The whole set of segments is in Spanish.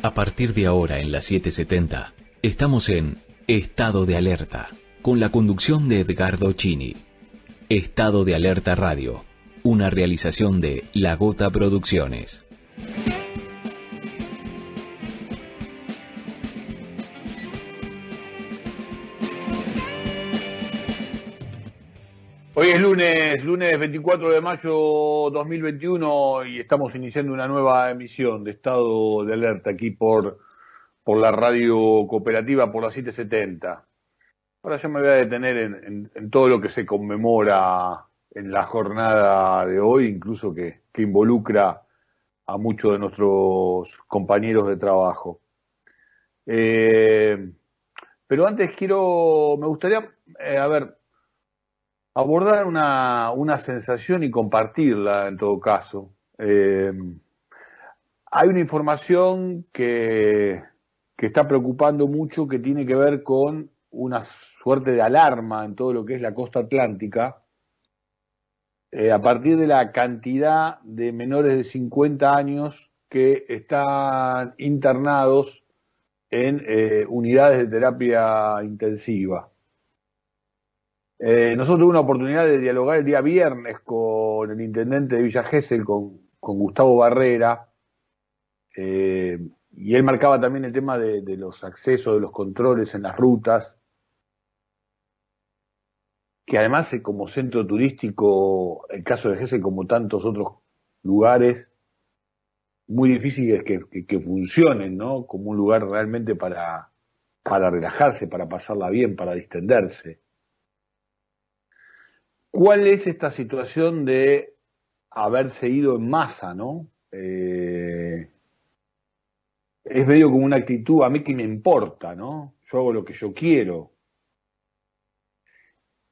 A partir de ahora en la 770, estamos en Estado de Alerta, con la conducción de Edgardo Chini. Estado de Alerta Radio, una realización de La Gota Producciones. Hoy es lunes, lunes 24 de mayo 2021 y estamos iniciando una nueva emisión de Estado de Alerta aquí por, por la radio cooperativa, por la 770. Ahora yo me voy a detener en, todo lo que se conmemora en la jornada de hoy, incluso que, que involucra a muchos de nuestros compañeros de trabajo. Eh, pero antes quiero, me gustaría, eh, a ver, abordar una, una, sensación y compartirla en todo caso. Eh, hay una información que, que, está preocupando mucho que tiene que ver con una suerte de alarma en todo lo que es la costa atlántica, eh, a partir de la cantidad de menores de 50 años que están internados en eh, unidades de terapia intensiva. Eh, nosotros tuvimos una oportunidad de dialogar el día viernes con el intendente de Villa Gesell, con, Gustavo Barrera, eh, y él marcaba también el tema de, los accesos, de los controles en las rutas, que además eh, como centro turístico, el caso de Gesell como tantos otros lugares, muy difíciles que, que, funcionen, ¿no? Como un lugar realmente para, para relajarse, para pasarla bien, para distenderse. ¿Cuál es esta situación de haberse ido en masa, no? Eh, es medio como una actitud, a mí que me importa, ¿no? Yo hago lo que yo quiero.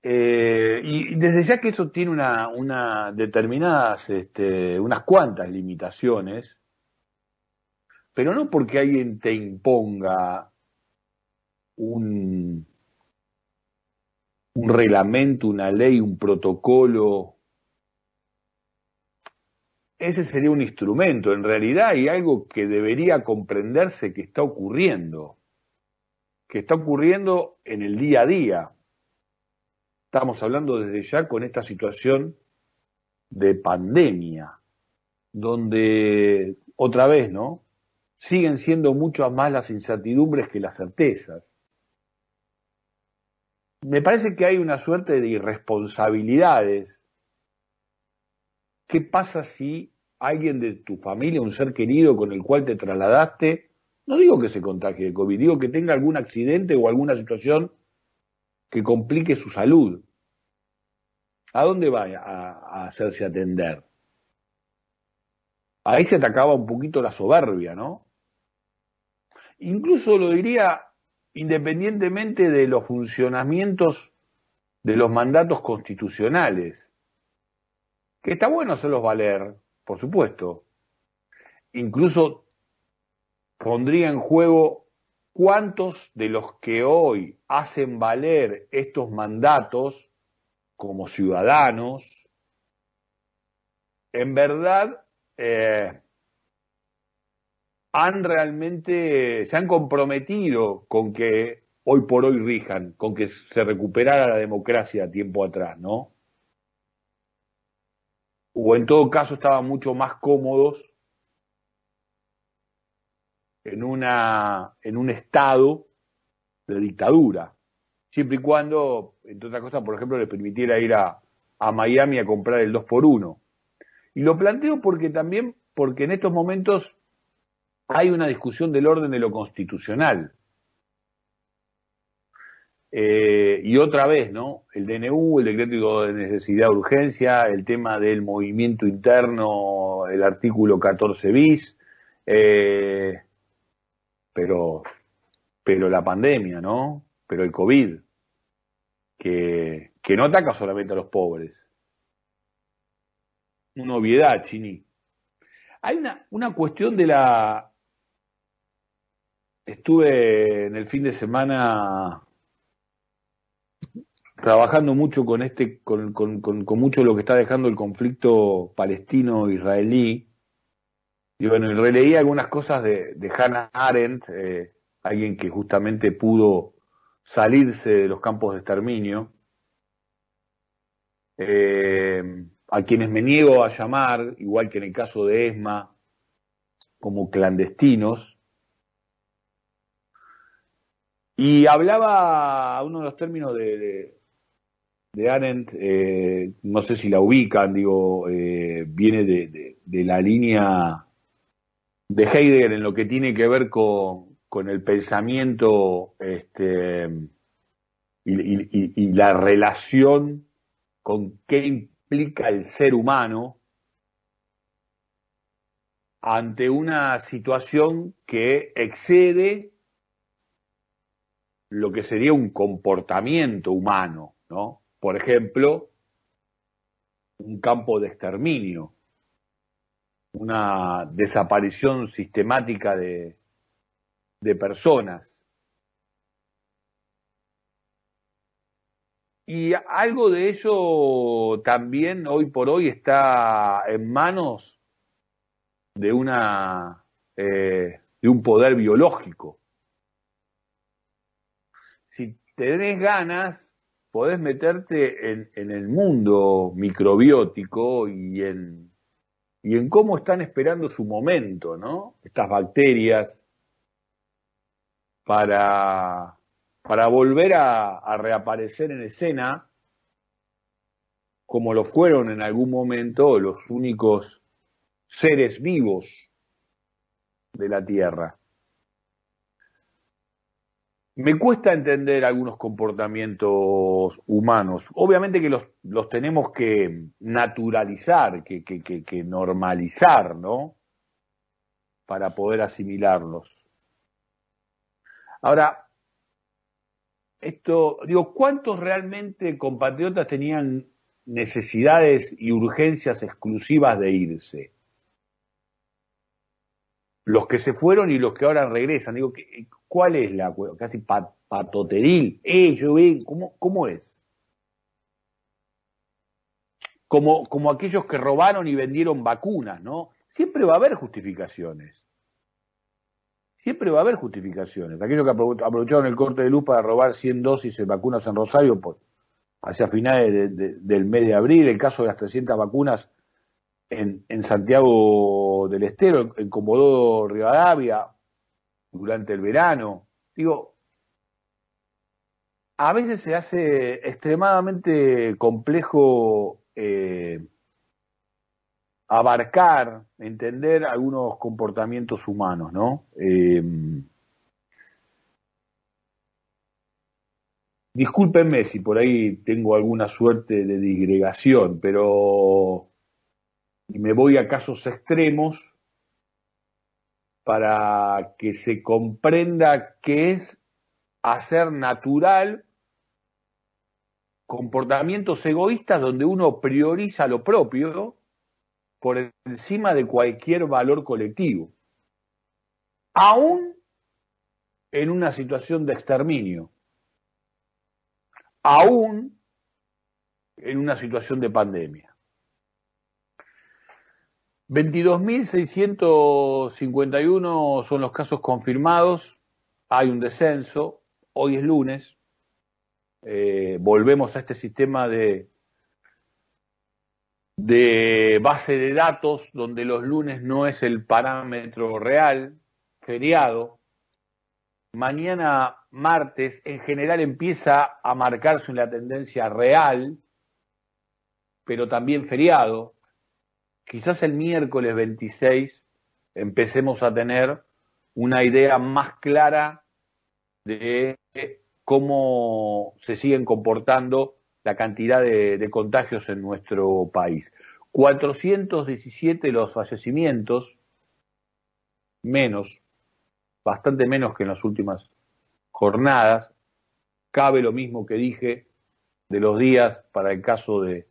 Eh, y desde ya que eso tiene una, determinadas, este, unas cuantas limitaciones, pero no porque alguien te imponga un, un reglamento, una ley, un protocolo. Ese sería un instrumento. En realidad hay algo que debería comprenderse que está ocurriendo, que está ocurriendo en el día a día. Estamos hablando desde ya con esta situación de pandemia, donde otra vez, ¿no? Siguen siendo muchas más las incertidumbres que las certezas me parece que hay una suerte de irresponsabilidades. ¿Qué pasa si alguien de tu familia, un ser querido con el cual te trasladaste, no digo que se contagie de COVID, digo que tenga algún accidente o alguna situación que complique su salud? ¿A dónde va a, hacerse atender? Ahí se atacaba un poquito la soberbia, ¿no? Incluso lo diría independientemente de los funcionamientos de los mandatos constitucionales, que está bueno hacerlos valer, por supuesto. Incluso pondría en juego cuántos de los que hoy hacen valer estos mandatos como ciudadanos, en verdad eh, han realmente, se han comprometido con que hoy por hoy rijan, con que se recuperara la democracia tiempo atrás, ¿no? O en todo caso estaban mucho más cómodos en, una, en un estado de dictadura, siempre y cuando, entre otras cosas, por ejemplo, les permitiera ir a, a Miami a comprar el 2 por 1 Y lo planteo porque también, porque en estos momentos hay una discusión del orden de lo constitucional. Eh, y otra vez, ¿no? El DNU, el decreto de necesidad urgencia, el tema del movimiento interno, el artículo 14 bis, eh, pero, pero la pandemia, ¿no? Pero el COVID, que, no ataca solamente a los pobres. Una obviedad, Chini. Hay una cuestión de la estuve en el fin de semana trabajando mucho con este, con, con, con, mucho lo que está dejando el conflicto palestino-israelí, Y bueno, releí algunas cosas de, Hannah Arendt, eh, alguien que justamente pudo salirse de los campos de exterminio, eh, a quienes me niego a llamar, igual que en el caso de ESMA, como clandestinos. Y hablaba uno de los términos de, de, Arendt, eh, no sé si la ubican, digo, viene de la línea de Heidegger en lo que tiene que ver con, el pensamiento este, y, la relación con qué implica el ser humano ante una situación que excede lo que sería un comportamiento humano, ¿no? Por ejemplo, un campo de exterminio una desaparición sistemática de, personas. Y algo de ello también hoy por hoy está en manos de una eh, de un poder biológico. Si tenés ganas, podés meterte en, el mundo microbiótico y en y en cómo están esperando su momento, ¿no? Estas bacterias para, para volver a, reaparecer en escena como lo fueron en algún momento los únicos seres vivos de la Tierra. Me cuesta entender algunos comportamientos humanos. Obviamente que los, los tenemos que naturalizar, que, que, que, normalizar, ¿no? Para poder asimilarlos. Ahora, esto, digo, ¿cuántos realmente compatriotas tenían necesidades y urgencias exclusivas de irse? Los que se fueron y los que ahora regresan. Digo, ¿Cuál es la casi patoteril? Eh, ¿cómo, ¿cómo es? Como, como aquellos que robaron y vendieron vacunas, ¿no? Siempre va a haber justificaciones. Siempre va a haber justificaciones. Aquellos que aprovecharon el corte de luz para robar 100 dosis de vacunas en Rosario por, hacia finales del mes de abril, el caso de las 300 vacunas en, en Santiago del Estero, en Comodoro Rivadavia, durante el verano. Digo, a veces se hace extremadamente complejo eh, abarcar, entender algunos comportamientos humanos, ¿no? Eh, discúlpenme si por ahí tengo alguna suerte de disgregación, pero me voy a casos extremos para que se comprenda qué es hacer natural comportamientos egoístas donde uno prioriza lo propio por encima de cualquier valor colectivo, aún en una situación de exterminio, aún en una situación de pandemia. 22.651 son los casos confirmados, hay un descenso, hoy es lunes, eh, volvemos a este sistema de, de base de datos donde los lunes no es el parámetro real, feriado. Mañana martes en general empieza a marcarse una tendencia real, pero también feriado quizás el miércoles 26 empecemos a tener una idea más clara de cómo se siguen comportando la cantidad de, contagios en nuestro país. 417 los fallecimientos, menos, bastante menos que en las últimas jornadas. Cabe lo mismo que dije de los días para el caso de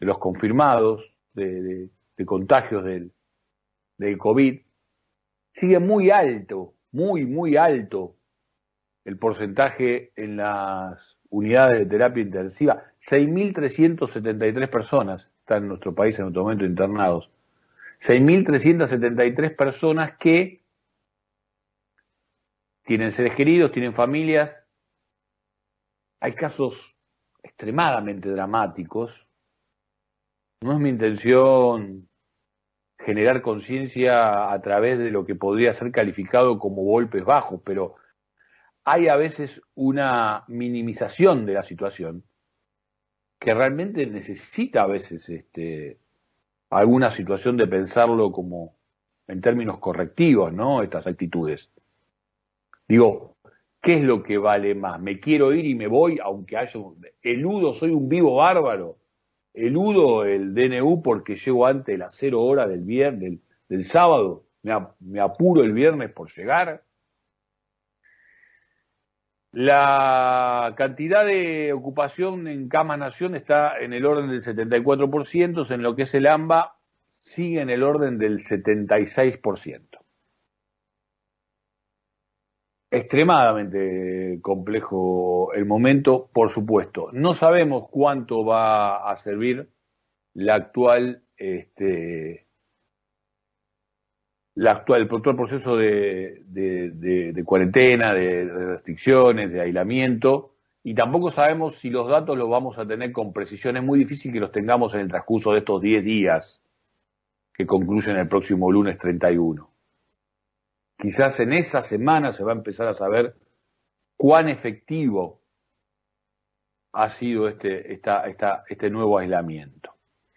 los confirmados, de, contagios del, del COVID, sigue muy alto, muy, muy alto el porcentaje en las unidades de terapia intensiva. 6.373 personas están en nuestro país en este momento internados. 6.373 personas que tienen seres queridos, tienen familias. Hay casos extremadamente dramáticos. No es mi intención generar conciencia a través de lo que podría ser calificado como golpes bajos, pero hay a veces una minimización de la situación que realmente necesita a veces este, alguna situación de pensarlo como en términos correctivos, ¿no? Estas actitudes. Digo, ¿qué es lo que vale más? ¿Me quiero ir y me voy, aunque haya un... eludo, soy un vivo bárbaro? ¿Eludo el DNU porque llego antes de las cero horas del viernes, del, sábado? ¿Me, apuro el viernes por llegar? La cantidad de ocupación en Cama Nación está en el orden del 74%, en lo que es el AMBA sigue en el orden del 76% extremadamente complejo el momento, por supuesto. No sabemos cuánto va a servir la actual, este, la actual, el actual proceso de, de, cuarentena, de, restricciones, de aislamiento, y tampoco sabemos si los datos los vamos a tener con precisión. Es muy difícil que los tengamos en el transcurso de estos 10 días que concluyen el próximo lunes 31. Quizás en esa semana se va a empezar a saber cuán efectivo ha sido este, este nuevo aislamiento.